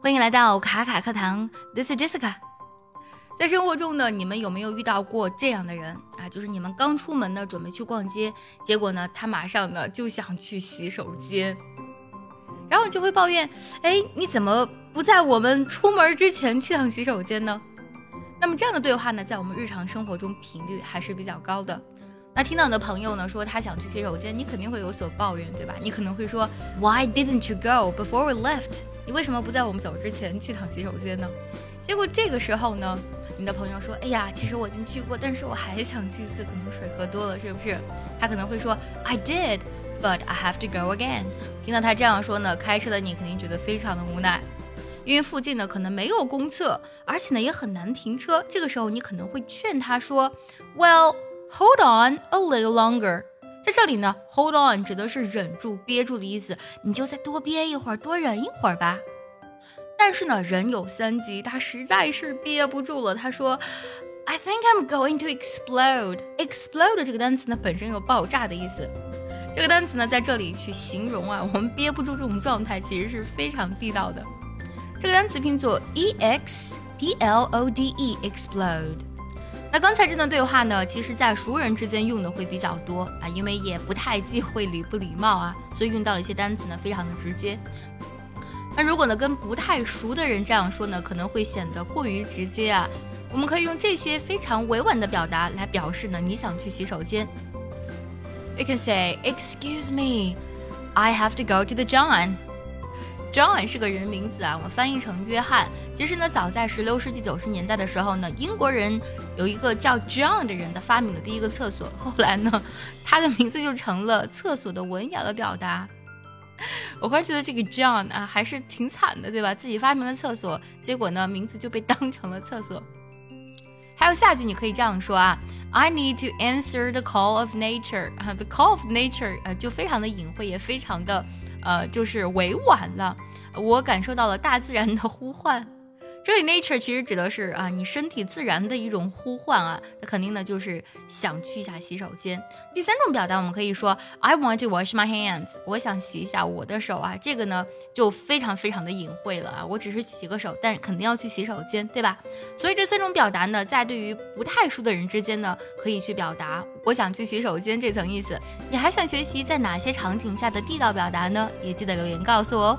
欢迎来到卡卡课堂，This is Jessica。在生活中呢，你们有没有遇到过这样的人啊？就是你们刚出门呢，准备去逛街，结果呢，他马上呢就想去洗手间，然后就会抱怨：哎，你怎么不在我们出门之前去趟洗手间呢？那么这样的对话呢，在我们日常生活中频率还是比较高的。那听到你的朋友呢说他想去洗手间，你肯定会有所抱怨，对吧？你可能会说：Why didn't you go before we left？你为什么不在我们走之前去趟洗手间呢？结果这个时候呢？你的朋友说：“哎呀，其实我已经去过，但是我还想去一次，可能水喝多了，是不是？”他可能会说：“I did, but I have to go again。”听到他这样说呢，开车的你肯定觉得非常的无奈，因为附近呢可能没有公厕，而且呢也很难停车。这个时候你可能会劝他说：“Well, hold on a little longer。”在这里呢，“hold on” 指的是忍住、憋住的意思，你就再多憋一会儿，多忍一会儿吧。但是呢，人有三急，他实在是憋不住了。他说：“I think I'm going to explode。” explode 这个单词呢，本身有爆炸的意思。这个单词呢，在这里去形容啊，我们憋不住这种状态，其实是非常地道的。这个单词拼作 e x p l o d e，explode。那刚才这段对话呢，其实在熟人之间用的会比较多啊，因为也不太忌讳礼不礼貌啊，所以用到了一些单词呢，非常的直接。那如果呢，跟不太熟的人这样说呢，可能会显得过于直接啊。我们可以用这些非常委婉的表达来表示呢，你想去洗手间。You can say, "Excuse me, I have to go to the John." John 是个人名字啊，我们翻译成约翰。其实呢，早在十六世纪九十年代的时候呢，英国人有一个叫 John 的人的发明了第一个厕所，后来呢，他的名字就成了厕所的文雅的表达。我忽然觉得这个 John 啊，还是挺惨的，对吧？自己发明了厕所，结果呢，名字就被当成了厕所。还有下句，你可以这样说啊：I need to answer the call of nature。啊，the call of nature，呃，就非常的隐晦，也非常的，呃，就是委婉了。我感受到了大自然的呼唤。这里 nature 其实指的是啊，你身体自然的一种呼唤啊，那肯定呢就是想去一下洗手间。第三种表达，我们可以说 I want to wash my hands，我想洗一下我的手啊，这个呢就非常非常的隐晦了啊，我只是洗个手，但肯定要去洗手间，对吧？所以这三种表达呢，在对于不太熟的人之间呢，可以去表达我想去洗手间这层意思。你还想学习在哪些场景下的地道表达呢？也记得留言告诉我哦。